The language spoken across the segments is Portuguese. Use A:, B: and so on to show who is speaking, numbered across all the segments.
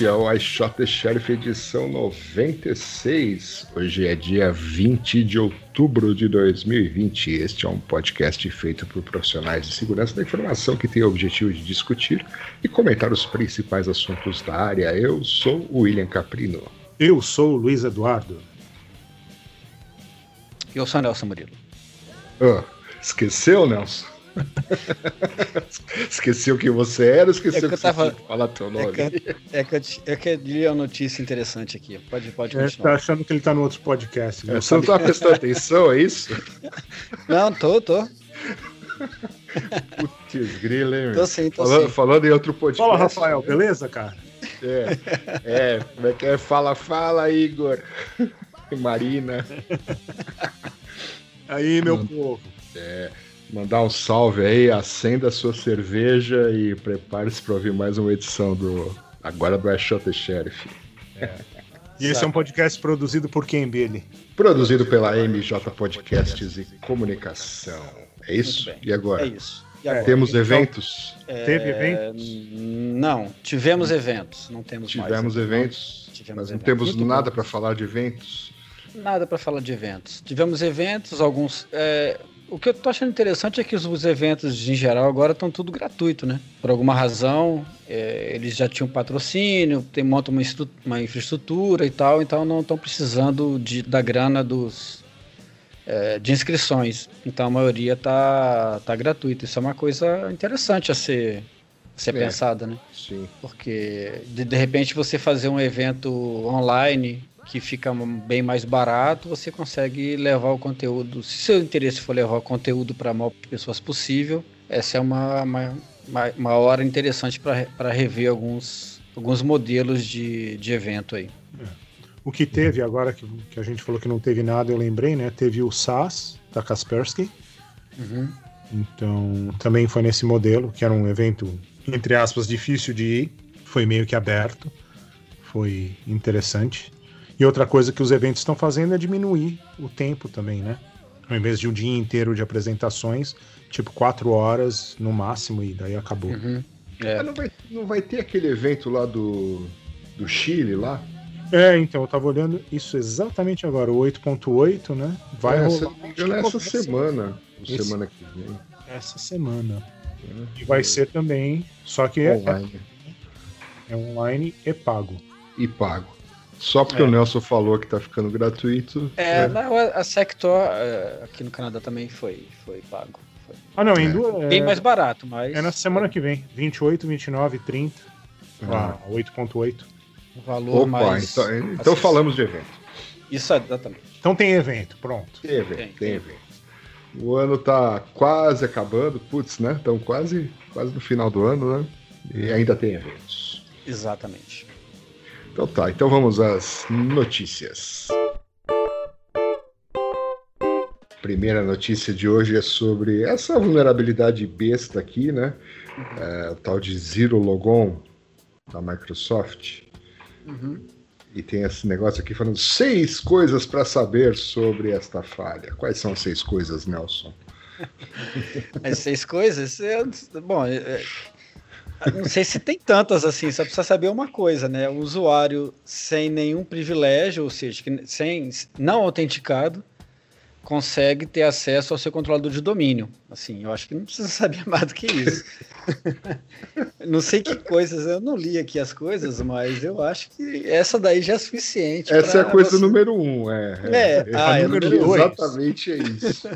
A: Este é o I Shot the Sheriff edição 96. Hoje é dia 20 de outubro de 2020. Este é um podcast feito por profissionais de segurança da informação que tem o objetivo de discutir e comentar os principais assuntos da área. Eu sou o William Caprino.
B: Eu sou o Luiz Eduardo.
C: Eu sou o Nelson Murilo.
A: Oh, esqueceu, Nelson? esqueceu quem você era, esqueceu é que, que tava... você falar teu nome.
C: É que, é que, eu, é que eu li uma notícia interessante aqui. Pode, pode
B: é, continuar. Tá achando que ele tá no outro podcast.
A: Né? É, você não tá prestando atenção, é isso?
C: Não, tô, tô.
A: Putz, grila, hein?
C: Tô sim, tô
A: falando,
C: sim.
A: falando em outro podcast.
B: Fala, Rafael, beleza, cara?
A: É, é, como é que é? Fala, fala, Igor. Marina.
B: Aí, meu povo.
A: É mandar um salve aí, acenda a sua cerveja e prepare-se para ouvir mais uma edição do Agora do Shot the Sheriff.
B: É. E esse é um podcast produzido por quem, Billy?
A: Produzido pela MJ Podcasts e Comunicação. É isso? E agora?
C: É isso. Agora?
A: Temos então, eventos?
B: É... Teve eventos?
C: Não, tivemos eventos. Não temos
A: tivemos
C: mais.
A: Eventos, não. Tivemos mas não temos Muito nada para falar de eventos.
C: Nada para falar de eventos. Tivemos eventos, alguns. É, o que eu tô achando interessante é que os, os eventos em geral agora estão tudo gratuito, né? Por alguma razão, é, eles já tinham patrocínio, tem, montam uma, uma infraestrutura e tal, então não estão precisando de, da grana dos, é, de inscrições. Então a maioria tá, tá gratuita. Isso é uma coisa interessante a ser, a ser é, pensada, né?
A: Sim.
C: Porque de, de repente você fazer um evento online que fica bem mais barato, você consegue levar o conteúdo. Se seu interesse for levar o conteúdo para a maior pessoas possível, essa é uma, uma, uma hora interessante para rever alguns, alguns modelos de, de evento aí. É.
B: O que teve agora, que, que a gente falou que não teve nada, eu lembrei, né? Teve o SAS da Kaspersky.
C: Uhum.
B: Então, também foi nesse modelo, que era um evento, entre aspas, difícil de ir. Foi meio que aberto. Foi interessante. E outra coisa que os eventos estão fazendo é diminuir o tempo também, né? Ao invés de um dia inteiro de apresentações, tipo quatro horas no máximo, e daí acabou.
C: Uhum.
A: É. Não, vai, não vai ter aquele evento lá do, do Chile lá?
B: É, então, eu tava olhando isso exatamente agora, o 8.8, né?
A: Vai é, rolar. Essa, essa semana. Esse, semana que vem.
B: Essa semana. É. E vai ser também, só que é online. É, é online e pago.
A: E pago. Só porque é. o Nelson falou que tá ficando gratuito.
C: É, é. Não, a Sector é, aqui no Canadá também foi, foi pago. Foi.
B: Ah, não, em
C: é. Bem mais barato, mas.
B: É na semana que vem. 28, 29, 30. Ah, 8,8.
C: O valor Opa, mais.
A: Então, então falamos de evento.
C: Isso, exatamente.
B: Então tem evento, pronto.
A: Tem evento, tem, tem, tem evento. O ano tá quase acabando, putz, né? Estamos quase, quase no final do ano, né? E ainda tem eventos.
C: Exatamente.
A: Então tá, então vamos às notícias. Primeira notícia de hoje é sobre essa vulnerabilidade besta aqui, né? É, o tal de Zero Logon da Microsoft.
C: Uhum.
A: E tem esse negócio aqui falando seis coisas para saber sobre esta falha. Quais são as seis coisas, Nelson?
C: As seis coisas? É, bom, é, não sei se tem tantas assim, só precisa saber uma coisa, né? O usuário sem nenhum privilégio, ou seja, sem, não autenticado, consegue ter acesso ao seu controlador de domínio. Assim, eu acho que não precisa saber mais do que isso. não sei que coisas, eu não li aqui as coisas, mas eu acho que essa daí já é suficiente.
A: Essa é a coisa você... número um, é.
C: É, é, ah, é número
A: dois. Exatamente é isso.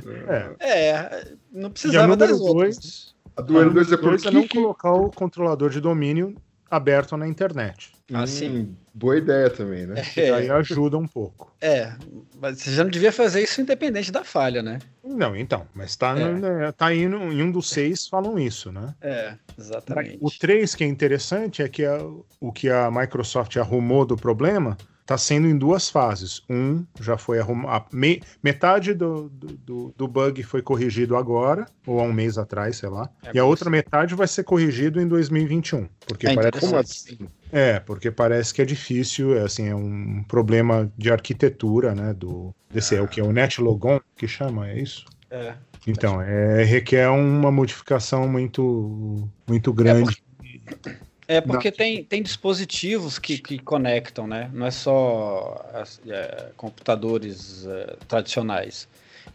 C: É, é não precisava das dois, outras.
B: A do é por que... não colocar o controlador de domínio aberto na internet.
A: Ah, sim. Boa ideia também, né?
B: É. Aí ajuda um pouco.
C: É, mas você já não devia fazer isso independente da falha, né?
B: Não, então, mas tá, é. no, tá indo, em um dos seis falam isso, né?
C: É, exatamente.
B: O três que é interessante é que a, o que a Microsoft arrumou do problema está sendo em duas fases. Um já foi arrumado. Me, metade do, do, do, bug foi corrigido agora, ou há um mês atrás, sei lá. É e a outra metade vai ser corrigido em 2021. Porque é parece. Como assim? É, porque parece que é difícil, é, assim, é um problema de arquitetura, né? Do, desse ah. é o que é o NetLogon que chama, é isso?
C: É.
B: Então, é, requer uma modificação muito, muito grande.
C: É porque... É porque tem, tem dispositivos que, que conectam, né? Não é só é, computadores é, tradicionais.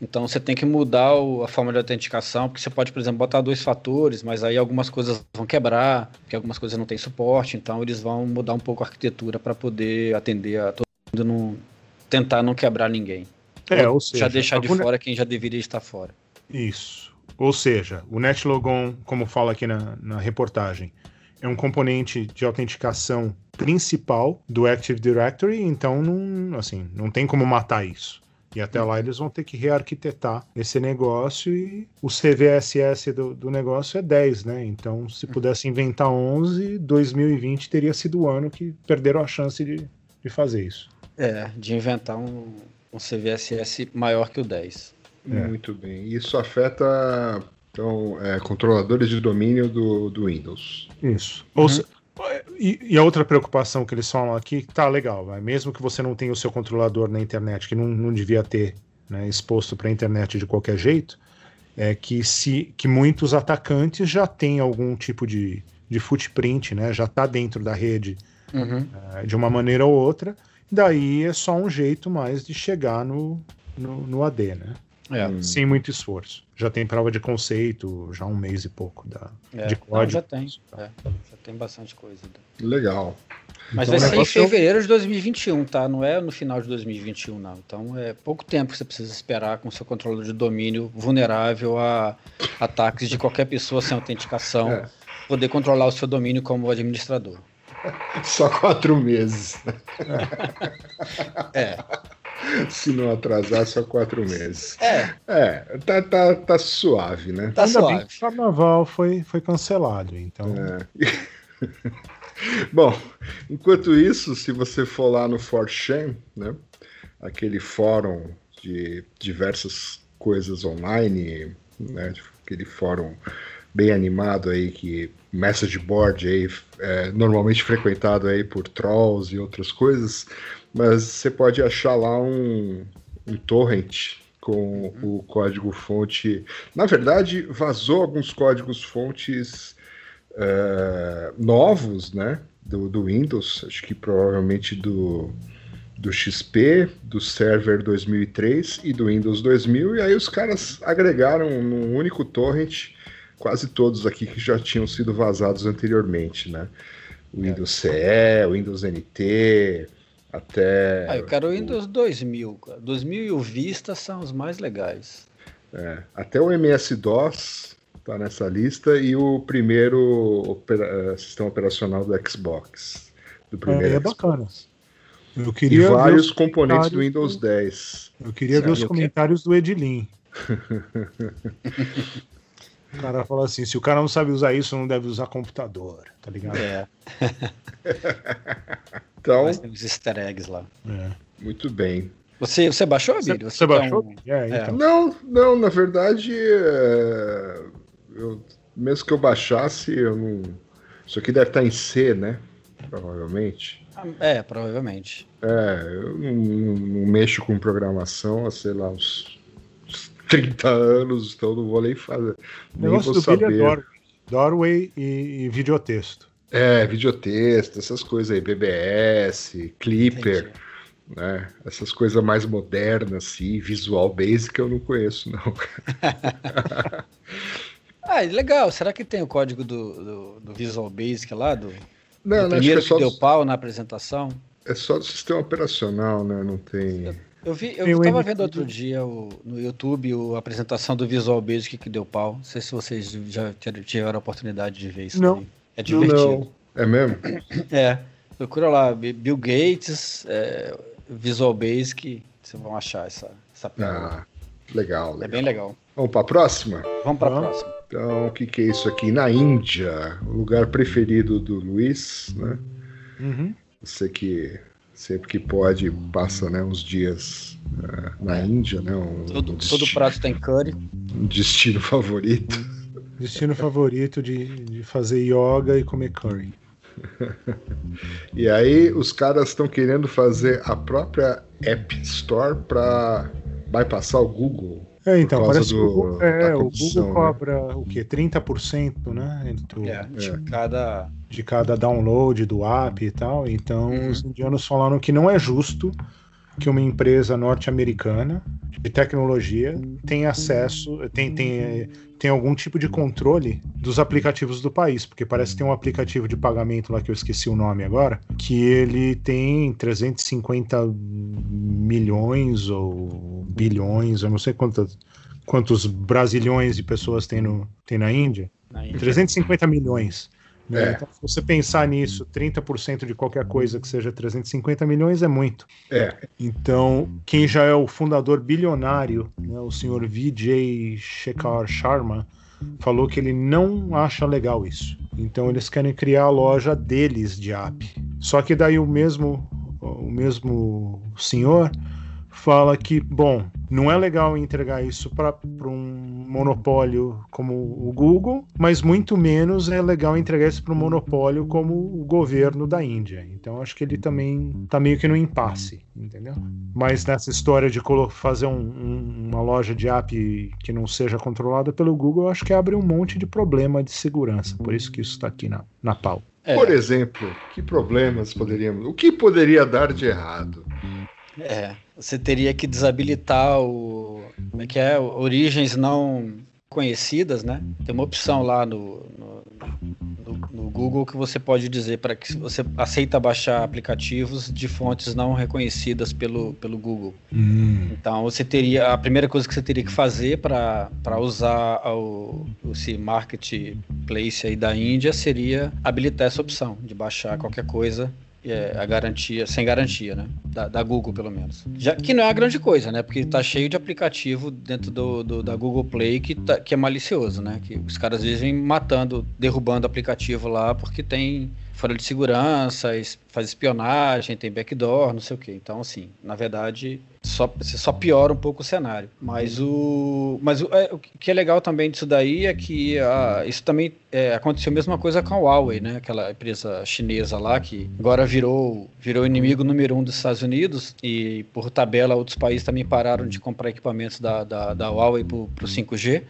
C: Então você tem que mudar o, a forma de autenticação, porque você pode, por exemplo, botar dois fatores, mas aí algumas coisas vão quebrar, porque algumas coisas não têm suporte, então eles vão mudar um pouco a arquitetura para poder atender a todo mundo, não, tentar não quebrar ninguém.
B: É, ou, ou seja,
C: já deixar de fora quem já deveria estar fora.
B: Isso. Ou seja, o NetLogon, como fala aqui na, na reportagem, é um componente de autenticação principal do Active Directory, então não, assim, não tem como matar isso. E até lá eles vão ter que rearquitetar esse negócio e o CVSS do, do negócio é 10, né? Então, se pudesse inventar 11, 2020 teria sido o ano que perderam a chance de, de fazer isso.
C: É, de inventar um, um CVSS maior que o 10.
A: É. Muito bem. Isso afeta então, é, controladores de domínio do, do Windows.
B: Isso. Uhum. Se, e, e, a outra preocupação que eles falam aqui, tá legal, vai, mesmo que você não tenha o seu controlador na internet, que não, não devia ter né, exposto para a internet de qualquer jeito, é que se que muitos atacantes já têm algum tipo de, de footprint, né, já está dentro da rede uhum. é, de uma maneira ou outra, daí é só um jeito mais de chegar no, no, no AD, né? É. Hum. Sem muito esforço. Já tem prova de conceito, já um mês e pouco da,
C: é.
B: de código.
C: Já tem. É, já tem bastante coisa.
A: Legal.
C: Mas então, vai ser em fevereiro de 2021, tá? Não é no final de 2021, não. Então é pouco tempo que você precisa esperar com seu controlador de domínio vulnerável a ataques de qualquer pessoa sem autenticação, é. poder controlar o seu domínio como administrador.
A: Só quatro meses.
C: É.
A: Se não atrasar, só quatro meses.
C: É.
A: É, tá, tá, tá suave, né?
B: Tá Ainda suave. o carnaval foi, foi cancelado, então.
A: É. Bom, enquanto isso, se você for lá no 4chan, né? Aquele fórum de diversas coisas online, né? Aquele fórum bem animado aí que message board aí é, normalmente frequentado aí por trolls e outras coisas mas você pode achar lá um, um torrent com uhum. o código fonte. Na verdade, vazou alguns códigos fontes uh, novos, né? Do, do Windows, acho que provavelmente do, do XP, do Server 2003 e do Windows 2000, e aí os caras agregaram num único torrent quase todos aqui que já tinham sido vazados anteriormente, né? O Windows CE, o Windows NT, até.
C: Ah, eu quero o Windows 2000. 2000 e o Vista são os mais legais.
A: É, até o MS-DOS está nessa lista e o primeiro opera... Eh, sistema operacional do Xbox. Do primeiro
B: é, é bacana. Eu queria
A: e vários componentes do Windows 10.
B: Eu queria ver os comentários do Edilin. o cara fala assim: se o cara não sabe usar isso, não deve usar computador, tá ligado?
C: É.
A: Então,
C: Mas tem uns easter eggs lá.
A: É. Muito bem.
C: Você, você baixou, Abílio?
B: Você, você baixou? Um...
A: É, então. Não, não, na verdade, é... eu, mesmo que eu baixasse, eu não. Isso aqui deve estar em C, né? Provavelmente.
C: Ah, é, provavelmente.
A: É, eu não, não, não mexo com programação há, sei lá, uns 30 anos, então não vou nem fazer. Nem vou
B: do
A: saber.
B: Billy é Doorway e, e videotexto.
A: É, videotexto, essas coisas aí, BBS, Clipper. né? Essas coisas mais modernas, assim, Visual Basic eu não conheço, não.
C: ah, legal. Será que tem o código do, do, do Visual Basic lá? Do,
A: não,
C: do primeiro é que, deu pau na apresentação?
A: É só do sistema operacional, né? Não tem.
C: Eu vi, eu estava vendo outro dia o, no YouTube a apresentação do Visual Basic que deu pau. Não sei se vocês já tiveram a oportunidade de ver isso.
B: Não.
C: É divertido. Não, não.
A: É mesmo?
C: É. Procura lá, Bill Gates, é, Visual Basic, vocês vão achar essa, essa
A: Ah, legal, legal.
C: É bem legal.
A: Vamos para a próxima?
C: Vamos para a próxima.
A: Então, o que, que é isso aqui? Na Índia, o lugar preferido do Luiz, né?
B: Uhum.
A: Você que sempre que pode passa né, uns dias uh, na Índia, né? Um,
C: todo, um destino, todo prato tem curry.
A: Um destino favorito.
B: Destino favorito de, de fazer yoga e comer curry.
A: e aí os caras estão querendo fazer a própria App Store para bypassar o Google.
B: É, então, parece do, que o Google, é, o Google né? cobra o quê? 30%, né? Do,
C: é, de, é. Cada...
B: de cada download do app e tal. Então, uhum. os indianos falaram que não é justo que uma empresa norte-americana de tecnologia tem acesso, tem, tem, tem algum tipo de controle dos aplicativos do país, porque parece que tem um aplicativo de pagamento lá que eu esqueci o nome agora, que ele tem 350 milhões ou bilhões, eu não sei quantos, quantos brasilhões de pessoas tem, no, tem na Índia. Na Índia. 350 milhões. Né? É. Então, se você pensar nisso, 30% de qualquer coisa que seja 350 milhões é muito.
A: É.
B: Então, quem já é o fundador bilionário, né, o senhor Vijay Shekhar Sharma, falou que ele não acha legal isso. Então, eles querem criar a loja deles de app. Só que daí o mesmo, o mesmo senhor fala que, bom, não é legal entregar isso para um monopólio como o Google, mas muito menos é legal entregar isso para um monopólio como o governo da Índia. Então acho que ele também está meio que no impasse, entendeu? Mas nessa história de fazer um, um, uma loja de app que não seja controlada pelo Google, acho que abre um monte de problema de segurança. Por isso que isso está aqui na, na pauta.
A: É. Por exemplo, que problemas poderíamos. O que poderia dar de errado?
C: É, você teria que desabilitar o. Como é que é? Origens não conhecidas, né? Tem uma opção lá no, no, no, no Google que você pode dizer para que você aceita baixar aplicativos de fontes não reconhecidas pelo, pelo Google.
B: Hum.
C: Então você teria a primeira coisa que você teria que fazer para usar o, esse marketplace aí da Índia seria habilitar essa opção de baixar qualquer coisa é, a garantia, sem garantia, né? Da, da, Google, pelo menos. Já que não é a grande coisa, né? Porque tá cheio de aplicativo dentro do, do da Google Play que, tá, que é malicioso, né? Que os caras vivem matando, derrubando aplicativo lá porque tem fora de segurança, faz espionagem, tem backdoor, não sei o que. Então, assim, na verdade, só, você só piora um pouco o cenário. Mas o, mas o, é, o que é legal também disso daí é que a, isso também é, aconteceu a mesma coisa com a Huawei, né? Aquela empresa chinesa lá que agora virou, virou inimigo número um dos Estados Unidos e por tabela outros países também pararam de comprar equipamentos da, da, da Huawei para o 5G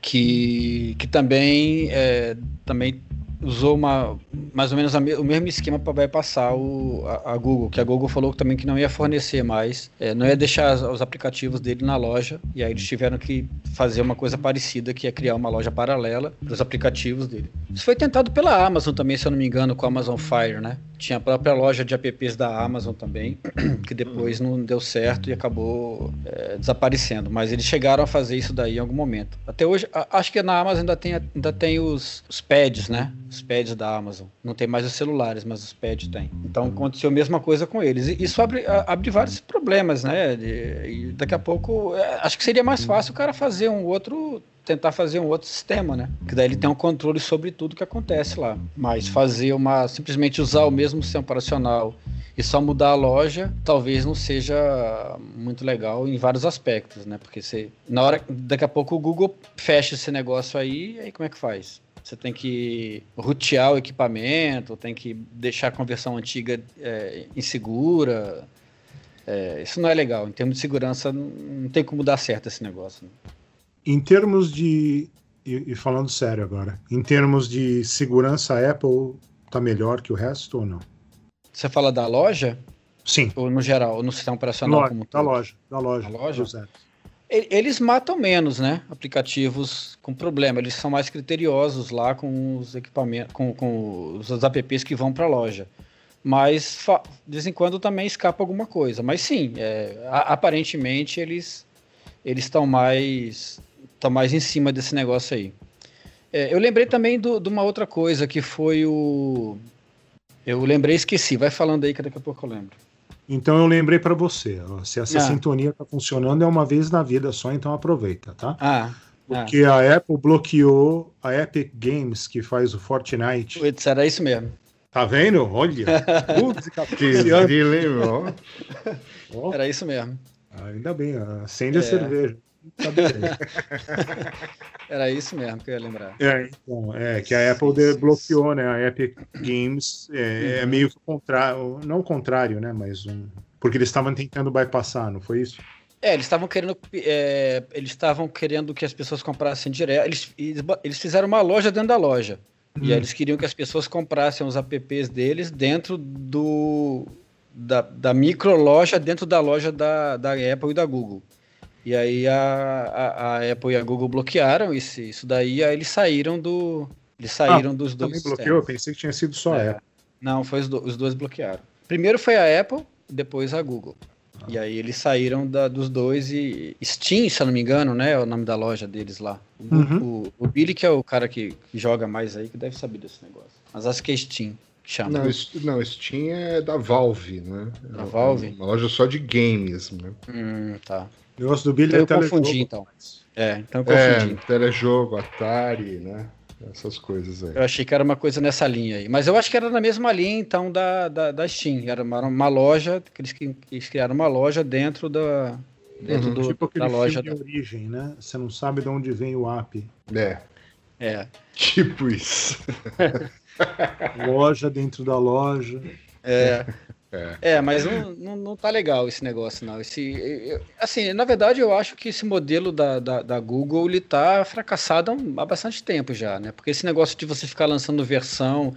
C: que, que também, é, também usou uma, mais ou menos a, o mesmo esquema para bypassar o, a, a, Google, que a Google falou também que não ia fornecer mais, é, não ia deixar os aplicativos dele na loja, e aí eles tiveram que fazer uma coisa parecida, que é criar uma loja paralela para os aplicativos dele. Isso foi tentado pela Amazon também, se eu não me engano, com a Amazon Fire, né? Tinha a própria loja de apps da Amazon também, que depois não deu certo e acabou é, desaparecendo. Mas eles chegaram a fazer isso daí em algum momento. Até hoje, a, acho que na Amazon ainda tem, ainda tem os, os pads, né? Os pads da Amazon. Não tem mais os celulares, mas os pads tem. Então aconteceu a mesma coisa com eles. E isso abre, abre vários problemas, né? E daqui a pouco, é, acho que seria mais fácil o cara fazer um outro tentar fazer um outro sistema, né? Que daí ele tem um controle sobre tudo que acontece lá. Mas fazer uma simplesmente usar o mesmo sistema operacional e só mudar a loja, talvez não seja muito legal em vários aspectos, né? Porque você na hora daqui a pouco o Google fecha esse negócio aí, aí como é que faz? Você tem que rotear o equipamento, tem que deixar a conversão antiga é, insegura. É, isso não é legal. Em termos de segurança, não tem como dar certo esse negócio. Né?
B: Em termos de. E, falando sério agora, em termos de segurança, a Apple tá melhor que o resto ou não?
C: Você fala da loja?
B: Sim.
C: Ou no geral, ou no sistema operacional
B: loja,
C: como
B: Da loja, da loja.
C: Da loja? Eles matam menos, né? Aplicativos com problema. Eles são mais criteriosos lá com os equipamentos, com, com os apps que vão para a loja. Mas de vez em quando também escapa alguma coisa. Mas sim, é, aparentemente eles eles estão mais estão mais em cima desse negócio aí. É, eu lembrei também de uma outra coisa que foi o eu lembrei, esqueci. Vai falando aí que daqui a pouco eu lembro.
B: Então eu lembrei para você, ó, se essa
C: Ah.
B: sintonia tá funcionando é uma vez na vida só, então aproveita, tá?
C: Ah,
B: Porque a Apple bloqueou a Epic Games que faz o Fortnite.
C: Putz, era isso mesmo.
B: Tá vendo? Olha, música
A: Que lembrou.
B: Ó,
C: Era isso mesmo.
B: ainda bem, acende
C: É.
B: a cerveja.
C: Era isso mesmo que eu ia lembrar.
B: É, então, é que a Apple bloqueou, né? A Epic Games é, é
C: Uhum.
B: meio que o contrário, não o contrário, né? Mas um, porque eles estavam tentando bypassar, não foi isso?
C: É, eles estavam querendo, é, eles estavam querendo que as pessoas comprassem direto. Eles, eles, fizeram uma loja dentro da loja. E
B: Hum.
C: aí eles queriam que as pessoas comprassem os apps deles dentro do da, da micro loja dentro da loja da, da Apple e da Google. E aí a, a, a Apple e a Google bloquearam isso, isso daí, aí eles saíram do. Eles saíram dos dois.
B: Também bloqueou?
C: sistemas.
B: Pensei que tinha sido só a
C: É.
B: Apple.
C: Não, foi os, do- os dois bloquearam. Primeiro foi a Apple, depois a Google. E aí eles saíram da- dos dois e Steam, se eu não me engano, né? É o nome da loja deles lá. O,
B: Uhum.
C: o- o Billy, que é o cara que, que joga mais aí, que deve saber desse negócio. Mas acho que é Steam que chama.
A: Não, não, Steam é da Valve, né?
C: Da
A: É
C: Valve?
A: Uma loja só de games, né?
C: Hum, tá.
B: O negócio do Billy
C: Eu
B: é telejogo.
C: confundi, então. É, então eu
A: É,
C: confundi.
A: telejogo, Atari, né? Essas coisas aí.
C: Eu achei que era uma coisa nessa linha aí. Mas eu acho que era na mesma linha, então, da, da, da Steam. Era uma, uma loja, que eles, que eles criaram uma loja dentro da. Dentro
A: Uhum.
C: do,
B: Tipo aquele
C: da loja.
B: filme de origem, né? Você não sabe de onde vem o app.
A: É,
C: É.
A: tipo isso.
B: Loja dentro da loja.
C: É.
A: É.
C: É, mas não, não, não tá legal esse negócio, não. Esse, eu- assim, na verdade, eu acho que esse modelo da, da, da Google ele tá fracassado há bastante tempo já, né? Porque esse negócio de você ficar lançando versão.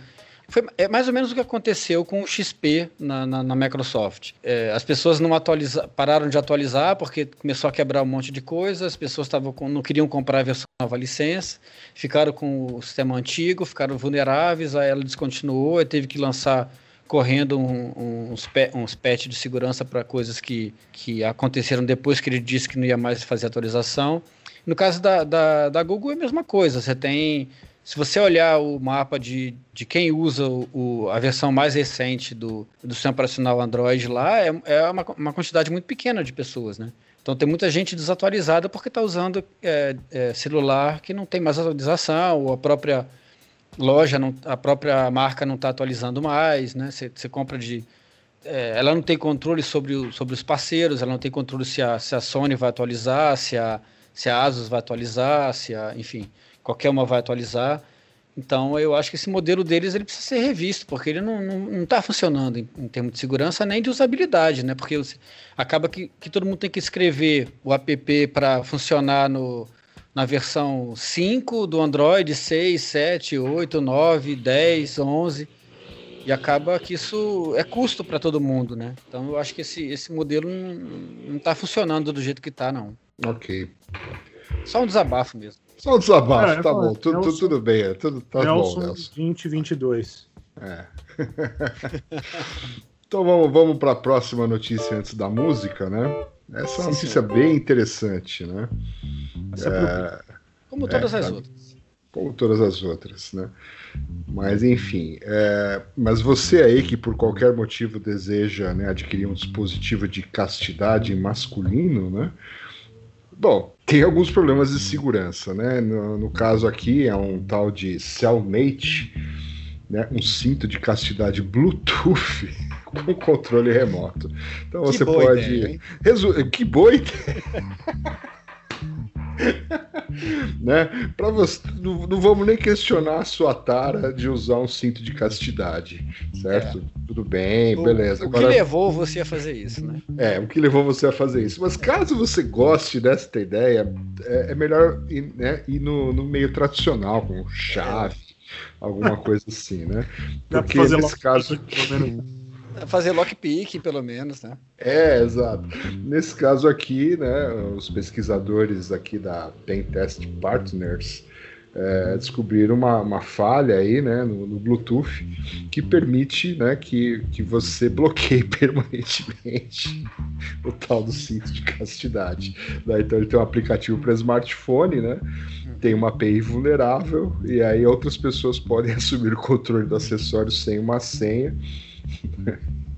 C: Foi, é mais ou menos o que aconteceu com o XP na, na, na Microsoft. É, as pessoas não atualiza, pararam de atualizar porque começou a quebrar um monte de coisa, as pessoas tavam não queriam comprar a versão nova licença, ficaram com o sistema antigo, ficaram vulneráveis, aí ela descontinuou, aí teve que lançar correndo um- um- uns, pe- uns de segurança para coisas que, que aconteceram depois que ele disse que não ia mais fazer atualização. No caso da, da, da Google é a mesma coisa. Você tem. Se você olhar o mapa de, de quem usa o, o- a versão mais recente do, do sistema operacional Android lá, é, é uma, uma quantidade muito pequena de pessoas, né? Então tem muita gente desatualizada porque está usando é, é, celular que não tem mais atualização, ou a própria loja, não, a própria marca não está atualizando mais, né? Você compra de. é, ela não tem controle sobre, o- sobre os parceiros, ela não tem controle se a, se a Sony vai atualizar, se a, se a Asus vai atualizar, se a, enfim, qualquer uma vai atualizar. Então eu acho que esse modelo deles ele precisa ser revisto, porque ele não está funcionando em, em termos de segurança nem de usabilidade, né? Porque acaba que, que todo mundo tem que escrever o app para funcionar no, na versão 5 do Android, 6, 7, 8, 9, 10, 11. E acaba que isso é custo para todo mundo, né? Então eu acho que esse, esse modelo não está funcionando do jeito que está, não.
A: Ok.
C: Só um desabafo mesmo.
A: Só um desabafo,
B: É,
A: tá bom. Tudo,
B: Nelson-
A: tudo bem, é, tudo tá
B: Nelson
A: bom, Nelson.
B: 2022.
A: É. então vamos, vamos para a próxima notícia antes da música, né? Essa é uma
C: Sim,
A: notícia bem interessante, né?
B: Essa é
C: Como
A: É,
C: todas as
A: tá.
C: outras.
A: Como todas as outras, né? Mas enfim, é, mas você aí que por qualquer motivo deseja né, adquirir um dispositivo de castidade masculino, né? Bom, tem alguns problemas de segurança, né? No, no caso aqui é um tal de Cellmate, né? Um cinto de castidade Bluetooth com controle remoto. Então
C: Que
A: você
C: boa
A: pode.
C: ideia?
A: Resu- Que boa ideia! né? Para você, não, não vamos nem questionar a sua tara de usar um cinto de castidade, certo? Tudo bem,
C: O-
A: beleza.
C: O, que
A: Agora,
C: levou você a fazer isso, né?
A: é, o que levou você a fazer isso? Mas caso você goste desta ideia, é, é melhor ir, né, ir no, no meio tradicional, com chave, alguma coisa assim, né? Porque
B: fazer
A: nesse caso.
C: Fazer lockpick, pelo menos, né?
A: É, exato. Nesse caso aqui, né, os pesquisadores aqui da Pentest Partners é, descobriram uma, uma, falha aí, né, no, no, Bluetooth que permite, né, que, que você bloqueie permanentemente o tal do cinto de castidade. Então ele tem um aplicativo para smartphone, né, tem uma API vulnerável e aí outras pessoas podem assumir o controle do acessório sem uma senha.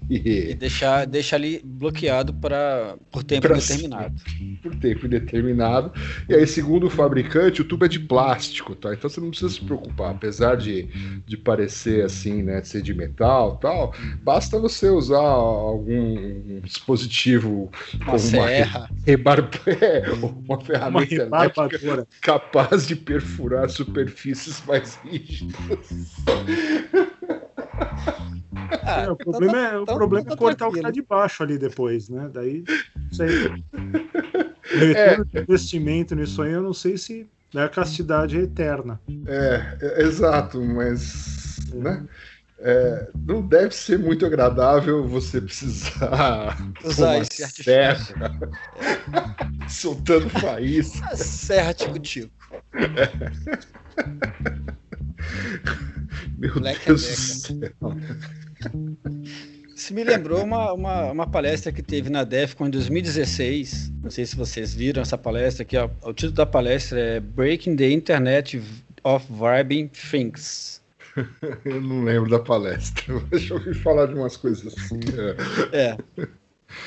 C: E deixar, deixar ali bloqueado para por tempo pra determinado.
A: Por tempo indeterminado. E aí, segundo o fabricante, o tubo é de plástico, tá? Então você não precisa se preocupar. Apesar de, de parecer assim, né? De ser de metal tal, basta você usar algum dispositivo
C: uma como serra. uma,
A: rebar... é, uma ferramenta uma elétrica capaz de perfurar superfícies mais rígidas.
B: Ah, é, o problema é, o problema é cortar o que está de baixo ali depois, né? Daí, é. investimento nisso aí, eu não sei se né, a castidade é eterna.
A: É, é exato, mas. É. Né? É, não deve ser muito agradável você precisar
C: usar esse serra
A: soltando faísca.
C: serra tico-tico. É.
A: Meu Black Deus do céu.
C: Isso me lembrou uma, uma, uma, palestra que teve na DEFCON em 2016. Não sei se vocês viram essa palestra aqui. Ó. O título da palestra é Breaking the Internet of Vibing Things.
A: Eu não lembro da palestra. Deixa eu ouvir falar de umas coisas assim.
C: É.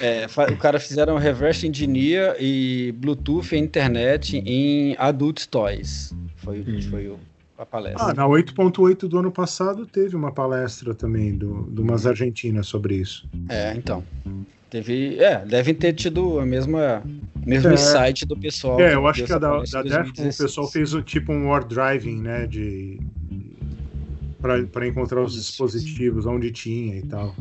C: é. o cara fizeram reverse engineer e Bluetooth e internet em adult toys. Foi, hum. foi o a palestra.
B: Ah, na 8.8 do ano passado teve uma palestra também do, de umas argentinas sobre isso.
C: É, então. Teve. É, devem ter tido a mesma mesmo é, insight do pessoal.
B: É, eu acho que a da, da Defcon o pessoal fez o tipo um war driving, né? De. para encontrar os dispositivos, onde tinha e tal.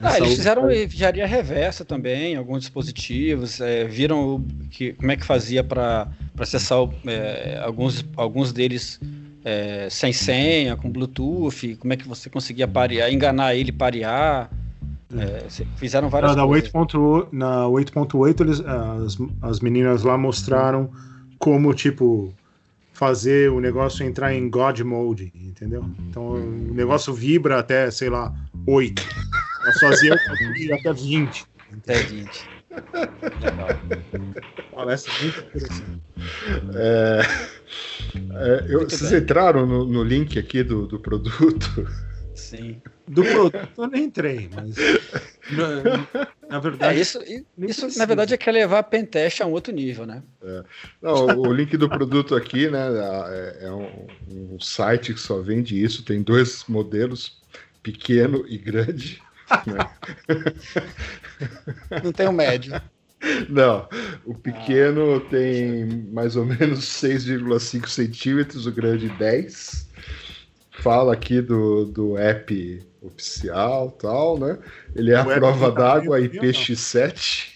C: Ah, eles fizeram engenharia reversa também, alguns dispositivos, é, viram que, como é que fazia para acessar é, alguns, alguns deles é, sem senha, com Bluetooth, como é que você conseguia parear, enganar ele, parear. É, fizeram várias
B: na, coisas. 8. Na 8.8 eles as, as meninas lá mostraram como tipo fazer o negócio entrar em God mode, entendeu? Então o negócio vibra até, sei lá, 8. Nós fazia até 20.
C: Até 20.
B: Palestra muito interessante.
A: É, é, eu, vocês bem. entraram no, no, link aqui do, do produto?
C: Sim.
B: Do produto eu nem entrei, mas. Na, na verdade.
C: É, isso, isso na verdade, é que é levar a Pentest a um outro nível, né?
A: É. Não, o link do produto aqui, né? É, é um, um site que só vende isso, tem dois modelos, pequeno e grande.
C: Não tem o médio.
A: Não, o pequeno ah, tem mais ou menos 6,5 centímetros, o grande 10. Fala aqui do, do app oficial tal, né? Ele é o a prova d'água IPX7.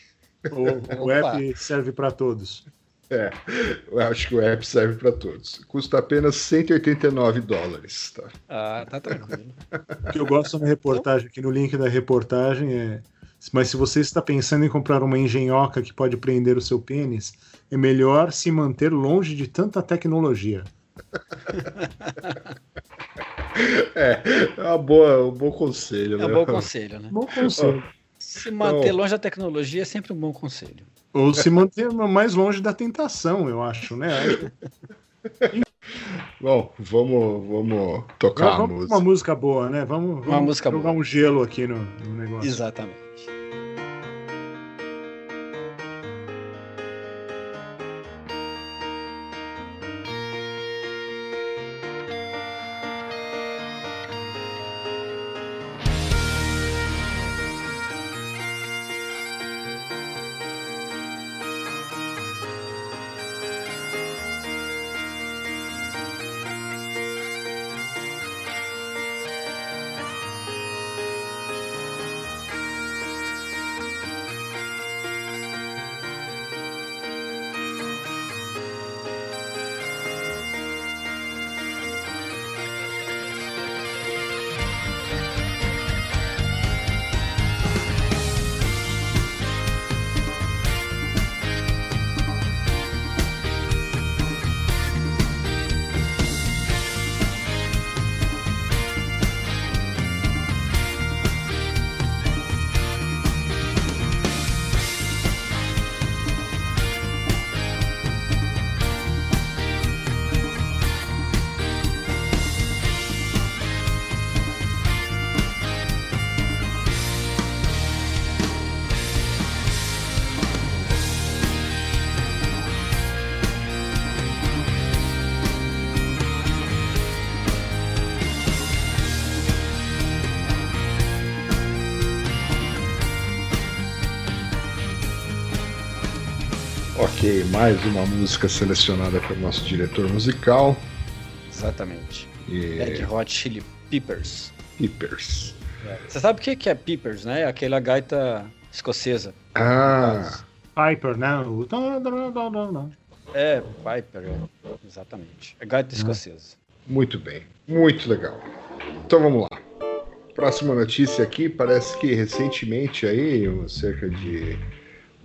B: O, o app serve para todos.
A: É, eu acho que o app serve para todos. Custa apenas 189 dólares. Tá?
C: Ah, tá tranquilo.
B: O que eu gosto na reportagem, aqui no link da reportagem é. Mas se você está pensando em comprar uma engenhoca que pode prender o seu pênis, é melhor se manter longe de tanta tecnologia.
A: é, é uma boa, um bom conselho.
C: É um
A: né?
C: bom conselho, né?
B: Bom conselho.
C: Se manter longe da tecnologia é sempre um bom conselho.
B: Ou se manter mais longe da tentação, eu acho, né?
A: Bom, vamos, vamos tocar
B: vamos,
A: a música.
B: Uma música boa, né? Vamos, vamos
C: uma música
B: jogar
C: boa.
B: um gelo aqui no, no negócio.
C: Exatamente.
A: Ok, mais uma música selecionada pelo nosso diretor musical.
C: Exatamente. E... Red Hot Chili Peppers.
A: Peppers.
C: É. Você sabe o que é Peppers, né? Aquela gaita escocesa.
A: Ah.
B: Piper, né?
C: É, Piper, é. exatamente. É gaita hum. escocesa.
A: Muito bem, muito legal. Então vamos lá. Próxima notícia aqui, parece que recentemente aí, cerca de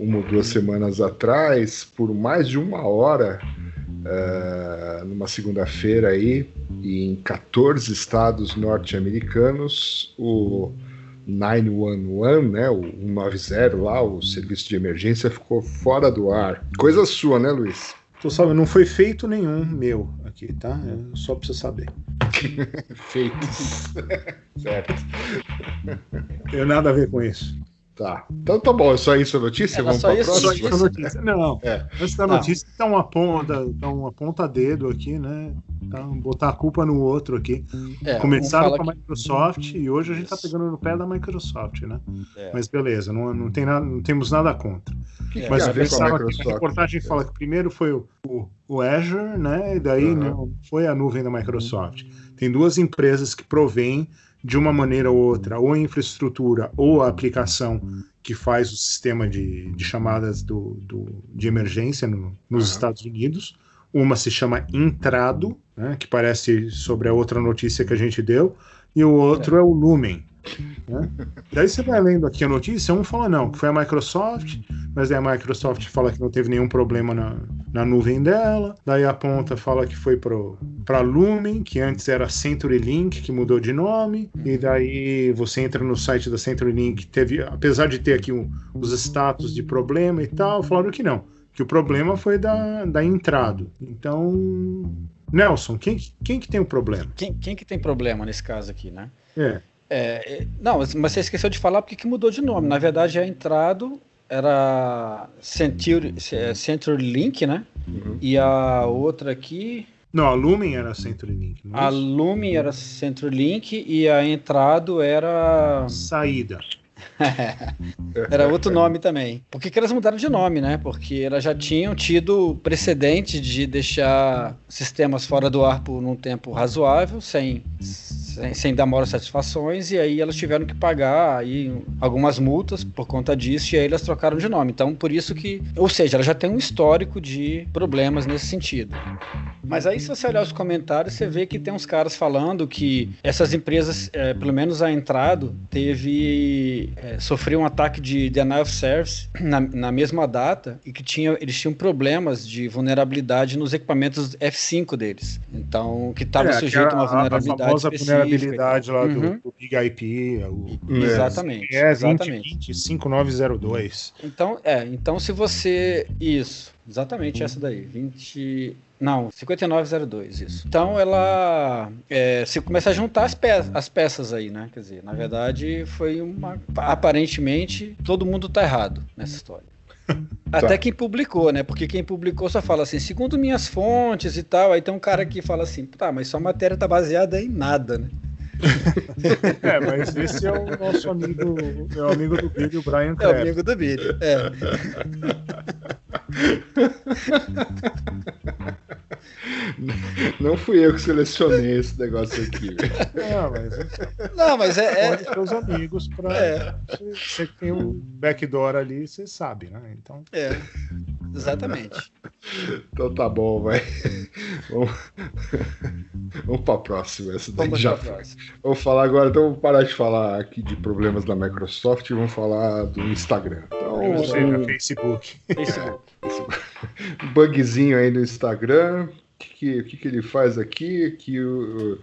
A: uma ou duas semanas atrás, por mais de uma hora, uh, numa segunda-feira aí, em 14 estados norte-americanos, o 911, né, o 190 lá, o serviço de emergência ficou fora do ar. Coisa sua, né, Luiz?
B: Tô sabendo, não foi feito nenhum meu aqui, tá? É só pra você saber.
A: Feitos. certo.
B: Tem nada a ver com isso.
A: Tá. Então tá bom, é só isso a notícia?
C: Era Vamos só isso, só isso
B: notícia. Não. É. Antes da notícia, dá uma ponta, dá uma ponta dedo aqui, né? Tá, botar a culpa no outro aqui. É, Começaram com a Microsoft que... e hoje a gente tá pegando no pé da Microsoft, né? É. Mas beleza, não, não, tem nada, não temos nada contra. Que Mas que a, a, a reportagem fala que primeiro foi o, o, o Azure, né? E daí uhum. não foi a nuvem da Microsoft. Tem duas empresas que provêm de uma maneira ou outra, ou a infraestrutura ou a aplicação que faz o sistema de, de chamadas do, do, de emergência no, nos uhum. Estados Unidos. Uma se chama Intrado, né, que parece sobre a outra notícia que a gente deu, e o outro é, é o Lumen. Né? Daí você vai lendo aqui a notícia, um fala não, que foi a Microsoft, mas daí a Microsoft fala que não teve nenhum problema na, na nuvem dela, daí a ponta fala que foi para Lumen, que antes era CenturyLink, que mudou de nome, e daí você entra no site da CenturyLink, teve, apesar de ter aqui um, os status de problema e tal, falaram que não, que o problema foi da, da entrada. Então, Nelson, quem, quem que tem o problema?
C: Quem, quem que tem problema nesse caso aqui, né?
B: É.
C: É, é, não, mas você esqueceu de falar porque que mudou de nome. Na verdade, a entrado era Century, é, CenturyLink, né? Uhum. E a outra aqui.
B: Não, a Lumen era CenturyLink.
C: É a Lumen era CenturyLink e a entrado era.
B: Saída.
C: Era outro nome também. Por que, que elas mudaram de nome, né? Porque elas já tinham tido precedente de deixar sistemas fora do ar por um tempo razoável, sem, sem, sem dar maiores satisfações, e aí elas tiveram que pagar aí algumas multas por conta disso, e aí elas trocaram de nome. Então, por isso que. Ou seja, ela já tem um histórico de problemas nesse sentido. Mas aí, se você olhar os comentários, você vê que tem uns caras falando que essas empresas, é, pelo menos a entrado, teve. É, sofreu um ataque de denial of service na, na mesma data e que tinha, eles tinham problemas de vulnerabilidade nos equipamentos F5 deles. Então, que estava é, sujeito a uma vulnerabilidade. A famosa específica. vulnerabilidade
B: lá uhum. do, do, Big IP. O,
C: exatamente.
B: É, 2020 5902.
C: Então, é, então se você. Isso, exatamente essa daí. 20. Não, 5902, isso. Então ela é, se começa a juntar as, pe as peças aí, né? Quer dizer, na verdade foi uma. Aparentemente, todo mundo tá errado nessa história. Até tá. quem publicou, né? Porque quem publicou só fala assim, segundo minhas fontes e tal. Aí tem um cara que fala assim, tá, mas sua matéria tá baseada em nada, né?
B: é, mas esse é o nosso amigo, é o amigo do Billy, o Brian
C: Kraft. É o amigo do Billy, é.
A: Não fui eu que selecionei esse negócio aqui.
B: Não, mas,
C: não, mas é.
B: é... seus amigos para. É. Você, que tem um backdoor ali, você sabe, né? Então.
C: É. Exatamente.
A: Então tá bom, vai. Vamos, vamos para a próxima. Essa daí vamos já Vamos falar agora, então vamos parar de falar aqui de problemas da Microsoft e vamos falar do Instagram. Então,
B: Ou seja, um... Facebook.
C: Facebook.
A: Bugzinho aí no Instagram. O que, que, que ele faz aqui? Que, o,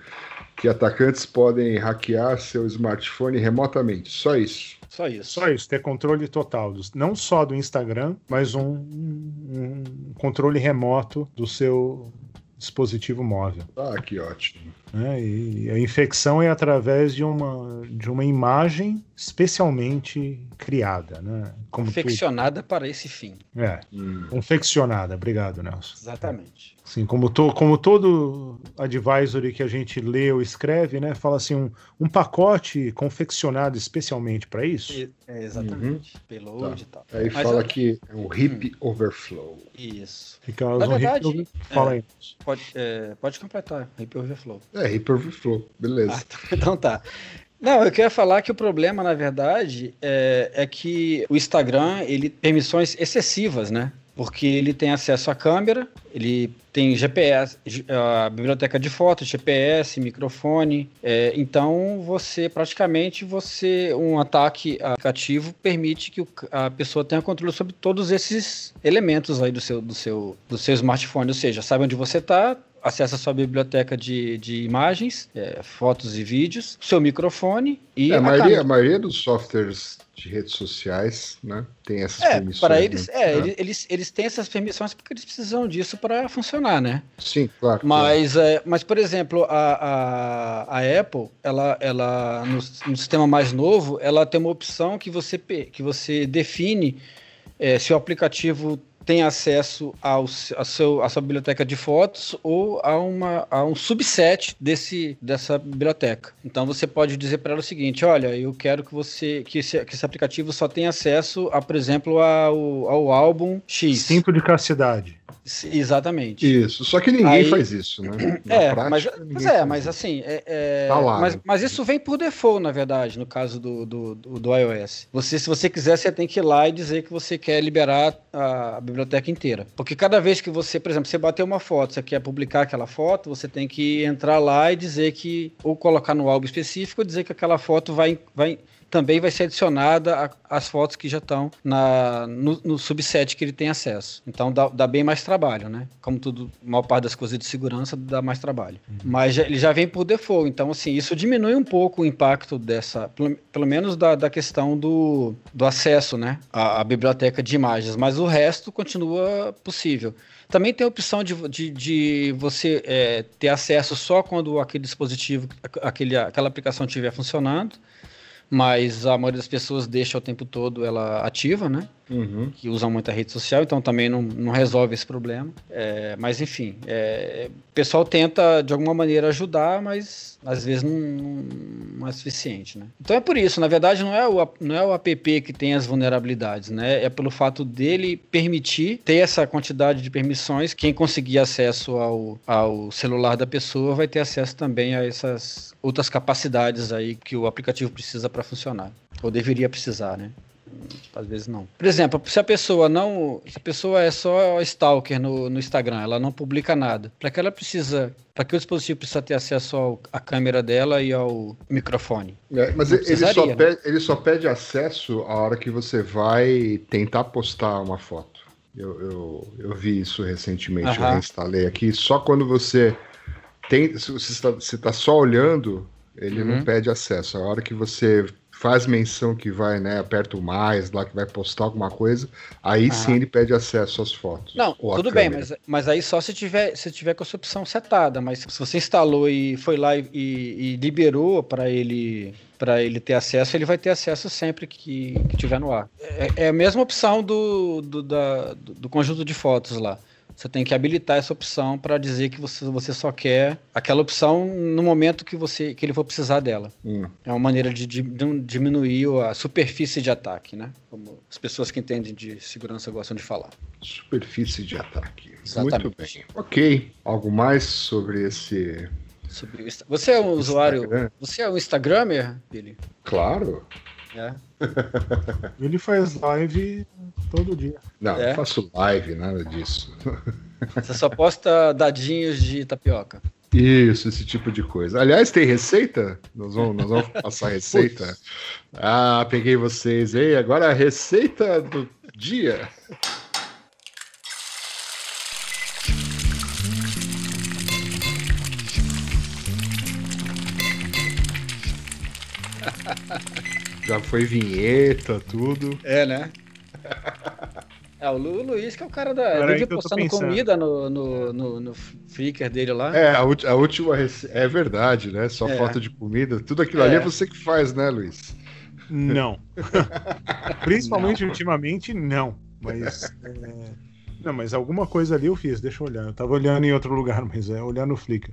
A: que atacantes podem hackear seu smartphone remotamente. Só isso.
C: Só isso.
B: Só isso, ter controle total, do, não só do Instagram, mas um, um controle remoto do seu dispositivo móvel.
A: Ah, que ótimo.
B: Né? E a infecção é através de uma, de uma imagem especialmente criada, né?
C: Como Confeccionada tu... para esse fim.
B: É, hum. confeccionada. Obrigado, Nelson.
C: Exatamente.
B: Assim, como, to, como todo advisory que a gente lê ou escreve, né, fala assim, um, um pacote confeccionado especialmente para isso.
C: É, exatamente. Uhum. Payload
A: tá. e tal. Aí Mas fala eu... que é um hip hum. overflow.
C: Isso.
B: Fica Na um verdade, hip... fala
C: é, aí. Pode, é, pode completar, hip overflow.
A: É, hip overflow, beleza. Ah,
C: então tá. Não, eu queria falar que o problema, na verdade, é, é que o Instagram, ele tem permissões excessivas, né? Porque ele tem acesso à câmera, ele tem GPS, a biblioteca de fotos, GPS, microfone. É, então você praticamente você um ataque aplicativo permite que a pessoa tenha controle sobre todos esses elementos aí do seu do seu do seu smartphone, ou seja, sabe onde você está, acessa a sua biblioteca de, de imagens, é, fotos e vídeos, seu microfone e
A: é, a, maioria, a maioria dos softwares de redes sociais, né? Tem essas
C: é,
A: permissões.
C: Para eles, né? é, eles, eles têm essas permissões porque eles precisam disso para funcionar, né?
A: Sim, claro.
C: Mas, claro. É, mas por exemplo, a, a, a Apple, ela, ela no, no, sistema mais novo, ela tem uma opção que você, que você define é, se o aplicativo tem acesso ao, ao seu, à sua biblioteca de fotos ou a, uma, a um subset desse, dessa biblioteca. Então você pode dizer para ela o seguinte: olha, eu quero que você que esse, que esse aplicativo só tenha acesso, a, por exemplo, ao, ao álbum X.
B: Cinto de castidade.
C: Exatamente.
A: Isso, só que ninguém Aí, faz isso, né?
C: Na é, prática, mas, mas é, mas assim, é, é tá lá, mas, né? mas isso vem por default, na verdade, no caso do, do, do, do, iOS. Você, se você quiser, você tem que ir lá e dizer que você quer liberar a, a biblioteca inteira. Porque cada vez que você, por exemplo, você bater uma foto, você quer publicar aquela foto, você tem que entrar lá e dizer que, ou colocar no álbum específico, ou dizer que aquela foto vai, vai também vai ser adicionada as fotos que já estão na, no, no, subset que ele tem acesso. Então dá, dá, bem mais trabalho, né? Como tudo, a maior parte das coisas de segurança dá mais trabalho. Uhum. Mas já, ele já vem por default, então assim, isso diminui um pouco o impacto dessa, pelo, pelo menos da, da questão do, do acesso, né? À, à biblioteca de imagens, mas o resto continua possível. Também tem a opção de, de, de você é, ter acesso só quando aquele dispositivo, aquele, aquela aplicação estiver funcionando mas a maioria das pessoas deixa o tempo todo ela ativa, né? Uhum. Que usam muita rede social, então também não, não resolve esse problema. É, mas enfim, é, pessoal tenta de alguma maneira ajudar, mas às vezes não, não, é suficiente, né? Então é por isso, na verdade não é o, não é o app que tem as vulnerabilidades, né? É pelo fato dele permitir ter essa quantidade de permissões, quem conseguir acesso ao, ao celular da pessoa vai ter acesso também a essas outras capacidades aí que o aplicativo precisa para funcionar. Ou deveria precisar, né? Às vezes não. Por exemplo, se a pessoa não. Se a pessoa é só stalker no, no Instagram, ela não publica nada. Para que ela precisa. Para que o dispositivo precisa ter acesso à câmera dela e ao microfone?
A: É, mas ele só, né? pede, ele só pede acesso a hora que você vai tentar postar uma foto. Eu, eu, eu vi isso recentemente, eu instalei aqui. Só quando você tem, se você está tá só olhando, ele uhum. não pede acesso. A hora que você faz menção que vai, né, aperta o mais lá, que vai postar alguma coisa, aí ah. sim ele pede acesso às fotos.
C: Não, tudo bem, mas, mas aí só se tiver, se tiver com essa opção setada, mas se você instalou e foi lá e, e liberou para ele para ele ter acesso, ele vai ter acesso sempre que, que tiver no ar. É, é a mesma opção do, do, da, do conjunto de fotos lá você tem que habilitar essa opção para dizer que você, você só quer aquela opção no momento que você que ele for precisar dela. Hum. É uma maneira de, de, de, diminuir a superfície de ataque, né? Como as pessoas que entendem de segurança gostam de falar.
A: Superfície de ataque. Exatamente. Muito bem. Ok. Algo mais sobre esse
C: Sobre Você é um usuário. Instagram? Você é um Instagramer, Billy?
A: Claro.
C: É.
B: Ele faz live todo dia.
A: Não, é? não faço live, nada disso.
C: Você só posta dadinhos de tapioca.
A: Isso, esse tipo de coisa. Aliás, tem receita? Nós vamos, nós vamos passar receita. ah, peguei vocês aí. Agora a receita do dia. Já foi vinheta, tudo.
C: É, né? É, o Lu, Luiz, que é o cara da. Ele postando comida no, no, no, no Flickr dele lá.
A: É, a, a última. É verdade, né? Só é. foto de comida. Tudo aquilo é. ali é você que faz, né, Luiz?
B: Não. Principalmente não. ultimamente, não. Mas. É... Não, mas alguma coisa ali eu fiz, deixa eu olhar. Eu tava olhando em outro lugar, mas é olhar no Flickr.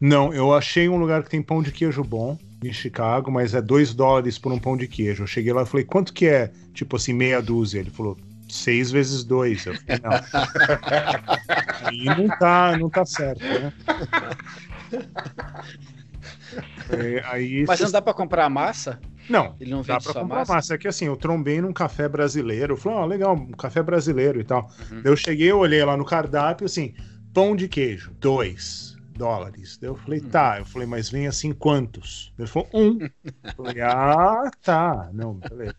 B: Não, eu achei um lugar que tem pão de queijo bom em Chicago, mas é 2 dólares por um pão de queijo. Eu cheguei lá e falei, quanto que é? Tipo assim, meia dúzia. Ele falou, seis vezes dois. Eu falei, não. Aí não tá, não tá certo, né?
C: É, aí, Mas não dá para comprar massa?
B: Não, ele não dá para comprar massa? massa. É que assim, eu trombei num café brasileiro. Eu falei, ó, oh, legal, um café brasileiro e tal. Uhum. Eu cheguei, eu olhei lá no cardápio, assim, pão de queijo, dois dólares. eu falei, tá. Eu falei, mas vem assim quantos? Ele falou, um. eu falei, ah, tá. Não, beleza.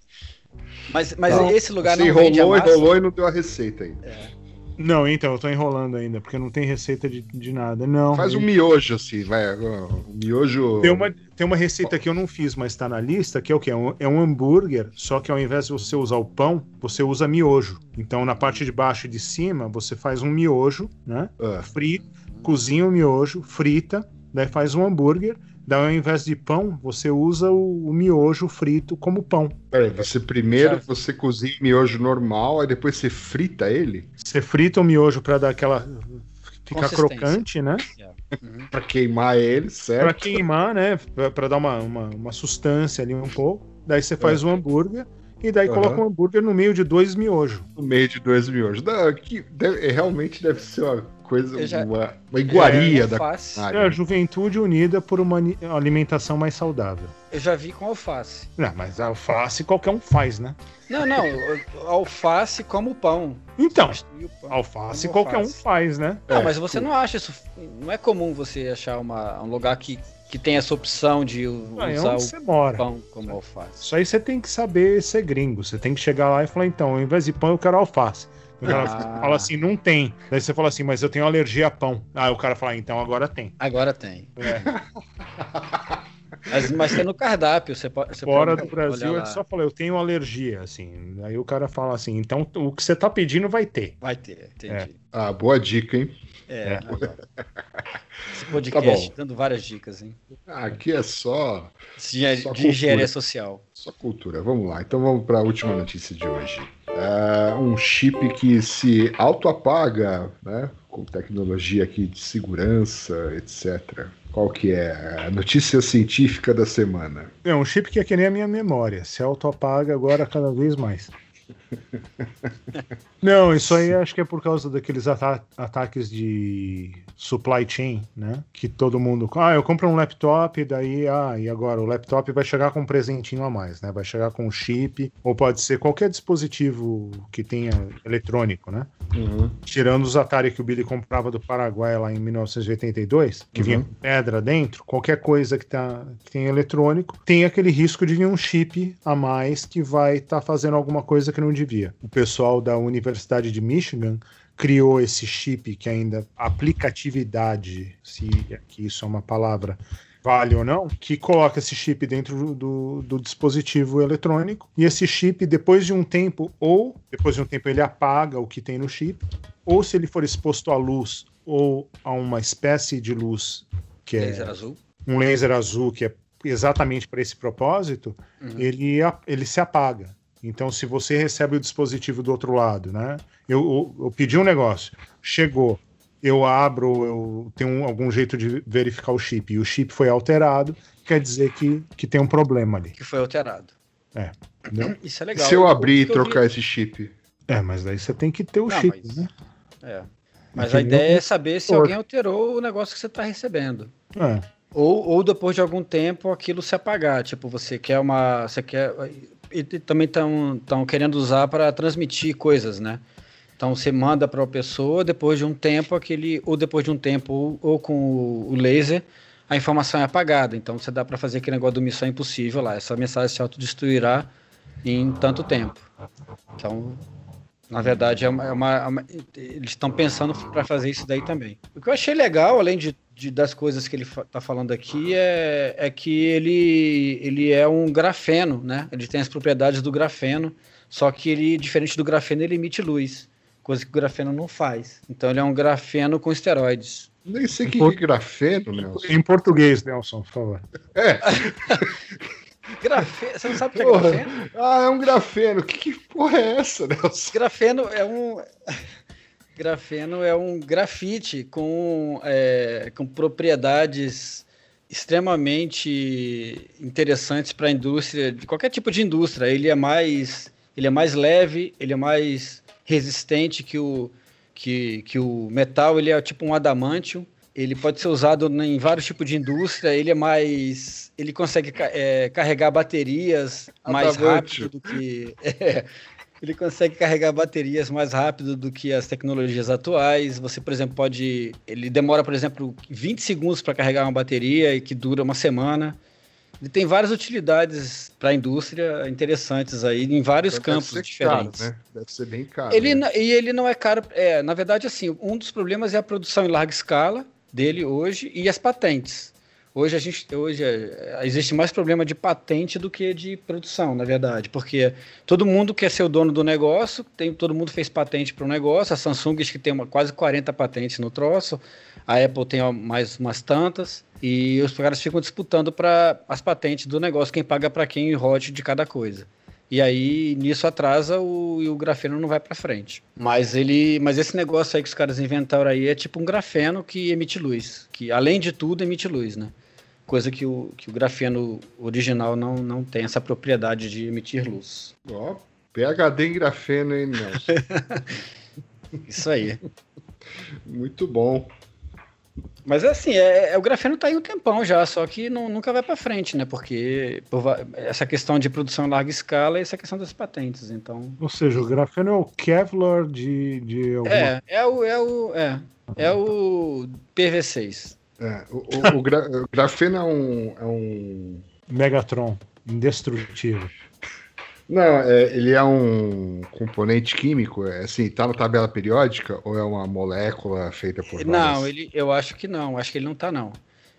C: Mas, mas não, esse lugar
A: não enrolou, vende a massa? enrolou e não deu a receita ainda.
B: É. Não, então, eu tô enrolando ainda, porque não tem receita de, de nada. Não.
A: Faz um miojo, assim, vai. Um miojo.
B: Tem uma, tem uma receita que eu não fiz, mas tá na lista, que é o quê? É um, é um hambúrguer, só que ao invés de você usar o pão, você usa miojo. Então, na parte de baixo e de cima, você faz um miojo, né? Uh. Frito, cozinha o miojo, frita, daí faz um hambúrguer Daí, ao invés de pão, você usa o, o miojo frito como pão.
A: Peraí, você primeiro você cozinha o miojo normal, aí depois você frita ele?
B: Você frita o miojo para dar aquela. ficar crocante, né? Yeah.
A: Uhum. para queimar ele, certo?
B: Para queimar, né? Para dar uma, uma, uma, sustância ali um pouco. Daí você faz é. o hambúrguer e daí uhum. coloca um hambúrguer no meio de dois miojos.
A: No meio de dois miojos. Não, que deve, realmente deve ser uma coisa, já... uma, uma iguaria é, da
B: alface. É a juventude unida por uma alimentação mais saudável.
C: Eu já vi com alface.
B: Não, mas alface qualquer um faz, né?
C: Não, não, alface como pão.
B: Então, pão, alface qualquer alface. um faz, né?
C: Não, é, mas você não acha isso. Não é comum você achar uma, um lugar que, que tem essa opção de
B: não, é usar o mora.
C: pão como alface.
B: Isso aí você tem que saber ser gringo. Você tem que chegar lá e falar, então, ao invés de pão, eu quero alface. Ela ah. fala assim, não tem. Daí você fala assim, mas eu tenho alergia a pão. Ah, o cara fala, então agora tem.
C: Agora tem. É. Mas, mas tem no cardápio, você pode. Você
B: Fora pode do Brasil, é só falar, eu tenho alergia, assim. Aí o cara fala assim, então o que você tá pedindo vai ter.
C: Vai ter, entendi.
A: É. Ah, boa dica, hein?
C: É. é. Esse podcast tá dando várias dicas, hein?
A: Aqui é só.
C: De, só de engenharia social.
A: Só cultura. Vamos lá. Então vamos para a última notícia de hoje. É um chip que se autoapaga, né? Com tecnologia aqui de segurança, etc. Qual que é a notícia científica da semana?
B: É um chip que é que nem a minha memória. Se autoapaga agora cada vez mais. Não, isso aí acho que é por causa daqueles ata ataques de supply chain, né? Que todo mundo. Ah, eu compro um laptop, daí, ah, e agora o laptop vai chegar com um presentinho a mais, né? Vai chegar com um chip, ou pode ser qualquer dispositivo que tenha eletrônico, né? Uhum. Tirando os Atari que o Billy comprava do Paraguai lá em 1982, que uhum. vinha com pedra dentro, qualquer coisa que, tá, que tem eletrônico, tem aquele risco de vir um chip a mais que vai estar tá fazendo alguma coisa que não devia. O pessoal da Universidade de Michigan criou esse chip que ainda aplicatividade, se aqui isso é uma palavra, vale ou não, que coloca esse chip dentro do, do, dispositivo eletrônico e esse chip, depois de um tempo, ou depois de um tempo ele apaga o que tem no chip, ou se ele for exposto à luz ou a uma espécie de luz que
C: é laser azul.
B: um laser azul que é exatamente para esse propósito, uhum. ele, ele se apaga. Então, se você recebe o dispositivo do outro lado, né? Eu, eu, eu pedi um negócio, chegou, eu abro, eu tenho algum jeito de verificar o chip e o chip foi alterado, quer dizer que, que tem um problema ali.
C: Que foi alterado.
B: É.
C: Entendeu? Isso é legal.
A: Se eu abrir e trocar esse chip?
B: É, mas daí você tem que ter o Não, chip,
C: mas...
B: né?
C: É. Mas a ideia é saber se alguém alterou o negócio que você está recebendo.
B: É.
C: Ou, ou depois de algum tempo aquilo se apagar. Tipo, você quer uma. Você quer. E também estão querendo usar para transmitir coisas, né? Então você manda para a pessoa, depois de um tempo, aquele, ou depois de um tempo, ou, ou com o laser, a informação é apagada. Então você dá para fazer aquele negócio do missão impossível lá. Essa mensagem se autodestruirá em tanto tempo. Então, na verdade, é uma, é uma, é uma eles estão pensando para fazer isso daí também. O que eu achei legal, além de, de, das coisas que ele está falando aqui é, é que ele, ele é um grafeno, né? Ele tem as propriedades do grafeno, só que ele, diferente do grafeno, ele emite luz, coisa que o grafeno não faz. Então ele é um grafeno com esteroides.
A: Nem sei o que, por... é grafeno, Nelson.
B: Em português, Nelson, por favor.
A: É.
C: grafeno, você não sabe o que é porra. grafeno?
A: Ah, é um grafeno. Que, que porra é essa, Nelson?
C: Grafeno é um. Grafeno é um grafite com, é, com propriedades extremamente interessantes para a indústria, de qualquer tipo de indústria. Ele é mais, ele é mais leve, ele é mais resistente que o, que, que o metal, ele é tipo um adamantio. Ele pode ser usado em vários tipos de indústria. Ele é mais. Ele consegue é, carregar baterias mais rápido do que. É, ele consegue carregar baterias mais rápido do que as tecnologias atuais. Você, por exemplo, pode. Ele demora, por exemplo, 20 segundos para carregar uma bateria e que dura uma semana. Ele tem várias utilidades para a indústria interessantes aí em vários Deve campos ser diferentes.
A: Caro, né? Deve ser bem caro.
C: Ele,
A: né?
C: E ele não é caro. É, na verdade, assim, um dos problemas é a produção em larga escala dele hoje e as patentes. Hoje a gente hoje é, existe mais problema de patente do que de produção, na verdade, porque todo mundo quer ser o dono do negócio, tem, todo mundo fez patente para o negócio, a Samsung que tem uma, quase 40 patentes no troço, a Apple tem mais umas tantas, e os caras ficam disputando para as patentes do negócio, quem paga para quem o de cada coisa. E aí nisso atrasa o, e o grafeno não vai para frente. Mas ele, mas esse negócio aí que os caras inventaram aí é tipo um grafeno que emite luz, que além de tudo emite luz, né? Coisa que o, que o grafeno original não, não tem essa propriedade de emitir luz.
A: Ó, oh, PHD em grafeno, hein, Nelson?
C: Isso aí.
A: Muito bom.
C: Mas assim, é, é, o grafeno está aí um tempão já, só que não, nunca vai para frente, né? Porque por, essa questão de produção em larga escala e essa questão das patentes, então...
B: Ou seja, o grafeno é o Kevlar de... de
C: alguma... É, é o, é o, é, é o PV6.
A: É, o, o, o, gra, o grafeno é um, é um...
B: Megatron, indestrutível.
A: Não, é, ele é um componente químico, é assim, tá na tabela periódica ou é uma molécula feita por
C: Não, ele, eu acho que não, acho que ele não tá não.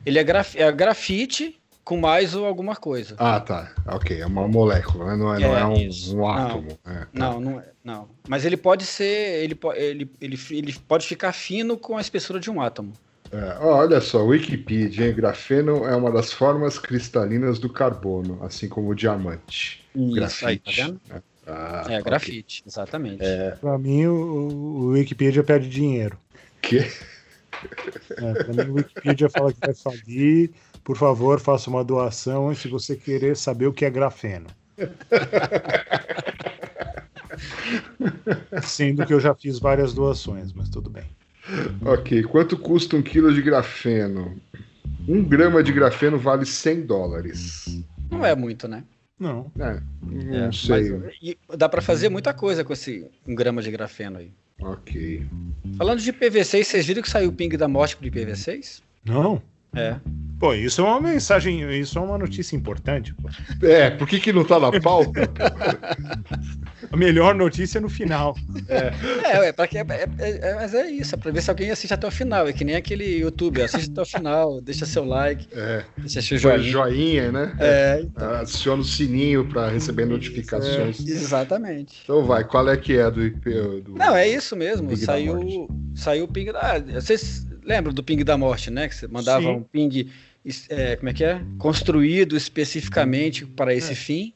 C: Ele é, graf, é grafite com mais ou alguma coisa.
A: Ah, tá. Ok, é uma molécula, né? não é, é, não é um, um átomo.
C: Não, é, tá. não, não, é, não. Mas ele pode ser, ele, ele, ele, ele pode ficar fino com a espessura de um átomo.
A: É, olha só, Wikipedia, hein? grafeno é uma das formas cristalinas do carbono, assim como o diamante.
C: Isso, grafite. Aí, tá vendo? É, ah, é, grafite, exatamente. É...
B: Pra mim, o, o Wikipedia pede dinheiro.
A: Que?
B: É, pra mim, o Wikipedia fala que vai falir. Por favor, faça uma doação se você querer saber o que é grafeno. Sendo que eu já fiz várias doações, mas tudo bem.
A: Ok, quanto custa um quilo de grafeno? Um grama de grafeno vale 100 dólares.
C: Não é muito, né?
B: Não.
A: É, não é, sei.
C: Mas, dá para fazer muita coisa com esse um grama de grafeno aí.
A: Ok.
C: Falando de PV6, vocês viram que saiu o ping da morte pro IPv6?
B: Não.
C: É.
B: Pô, isso é uma mensagem, isso é uma notícia importante. Pô.
A: É, por que, que não tá na pauta?
B: A melhor notícia é no final.
C: É, é, é, pra que, é, é, é, mas é isso, é pra ver se alguém assiste até o final. É que nem aquele YouTube, assiste até o final, deixa seu like,
A: é.
C: deixa seu joinha.
A: joinha né?
C: É, então.
A: Adiciona o sininho pra receber notificações.
C: É, exatamente.
A: Então vai, qual é que é do IP? Do...
C: Não, é isso mesmo. saiu, saiu o ping. Ah, vocês lembram do ping da morte, né? Que você mandava Sim. um ping. É, como é que é? Construído especificamente para esse fim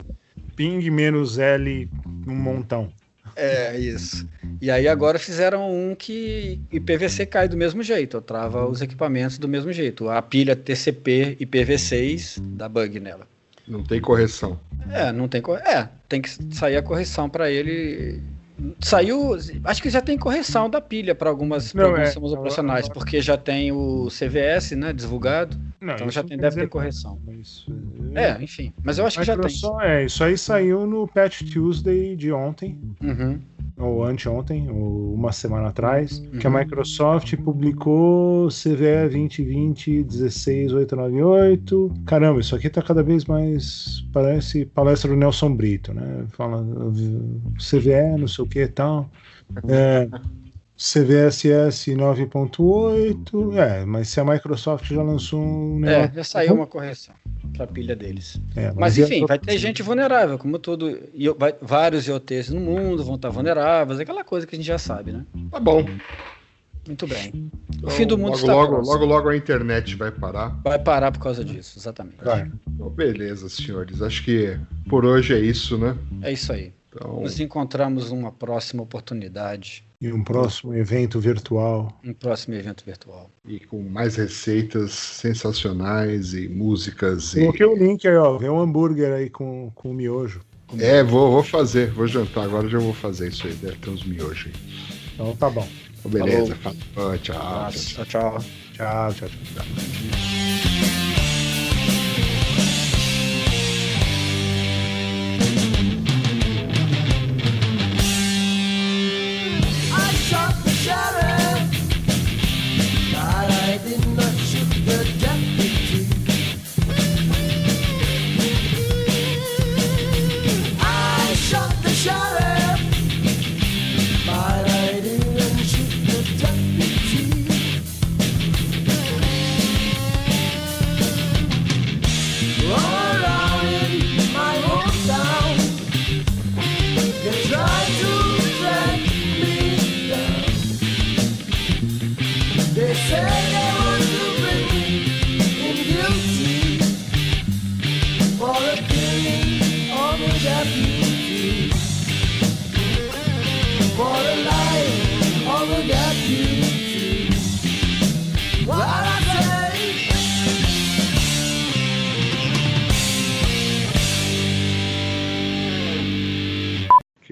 B: ping menos L um montão.
C: É, isso. E aí agora fizeram um que IPv6 cai do mesmo jeito, trava os equipamentos do mesmo jeito. A pilha TCP IPv6 dá bug nela.
A: Não tem correção.
C: É, não tem correção. É, tem que sair a correção para ele Saiu, acho que já tem correção da pilha para algumas não, é, sistemas operacionais, agora... porque já tem o CVS, né, divulgado. Não, então já tem, deve ter correção. Mas, é, é, enfim. Mas eu acho que já tem.
B: É, isso aí saiu no Patch Tuesday de ontem.
C: Uhum
B: ou anteontem, ou uma semana atrás, uhum. que a Microsoft publicou CVE 2020 16898. Caramba, isso aqui tá cada vez mais. Parece palestra do Nelson Brito, né? Fala CVE, não sei o que e tal. É, CVSS 9.8. É, mas se a Microsoft já lançou um.
C: É, já saiu uma correção para a pilha deles. É, mas, mas enfim, vai ter gente vulnerável, como tudo. E vai, vários IoTs no mundo vão estar vulneráveis, aquela coisa que a gente já sabe, né?
A: Tá bom.
C: Muito bem.
A: Então, o fim do mundo logo, está logo, próximo. logo, logo a internet vai parar.
C: Vai parar por causa disso, exatamente.
A: Vai. Então, beleza, senhores. Acho que por hoje é isso, né?
C: É isso aí. Então... Nos encontramos numa próxima oportunidade.
B: E um próximo evento virtual.
C: Um próximo evento virtual.
A: E com mais receitas sensacionais e músicas.
B: Coloquei e... o link aí, ó. Vem um hambúrguer aí com, com miojo.
A: É, vou, vou fazer, vou jantar. Agora já vou fazer isso aí. Deve ter uns miojos aí.
B: Então tá bom.
A: Beleza, Falou. tchau.
C: Tchau, tchau.
B: Tchau, tchau, tchau.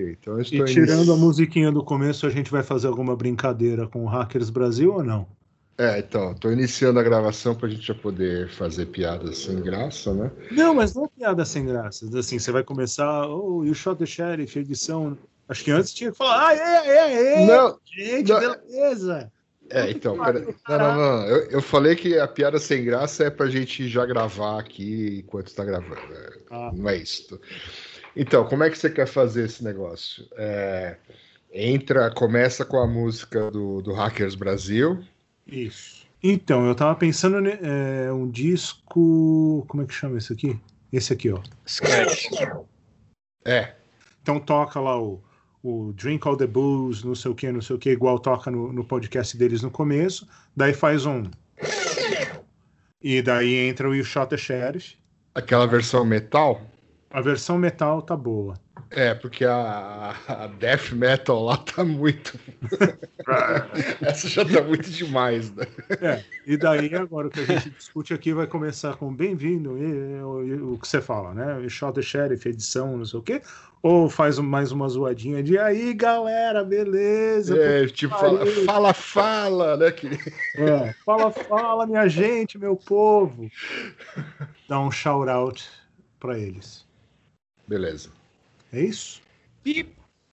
A: Então,
B: e tirando a musiquinha do começo, a gente vai fazer alguma brincadeira com o Hackers Brasil ou não?
A: É, então, estou iniciando a gravação para a gente já poder fazer piadas sem graça, né?
B: Não, mas não é piada sem graça. Assim, você vai começar, oh, You Shot the Sheriff, edição. Acho que antes tinha que falar, ah, é, é, é,
A: não,
B: gente,
A: não,
B: beleza.
A: É, então, pera, não, não, não. Eu, eu, falei que a piada sem graça é para a gente já gravar aqui enquanto está gravando. É, ah. Não é isso. Então, como é que você quer fazer esse negócio? É, entra, começa com a música do, do Hackers Brasil.
B: Isso. Então, eu tava pensando é, um disco. Como é que chama esse aqui? Esse aqui, ó.
C: Scratch.
A: É.
B: Então toca lá o, o Drink All the Booze, não sei o que, não sei o que, igual toca no, no podcast deles no começo. Daí faz um. E daí entra o You Shot the Sheriff.
A: Aquela versão metal?
B: A versão metal tá boa.
A: É, porque a, a death metal lá tá muito. Essa já tá muito demais, né?
B: É, e daí agora o que a gente discute aqui vai começar com bem-vindo, o, o que você fala, né? Shot the Sheriff, edição, não sei o quê. Ou faz mais uma zoadinha de aí, galera, beleza?
A: É, tipo, fala, fala, fala, né? Que...
B: É, fala, fala, minha gente, meu povo. Dá um shout out pra eles.
A: Beleza.
B: É isso?
C: Pip.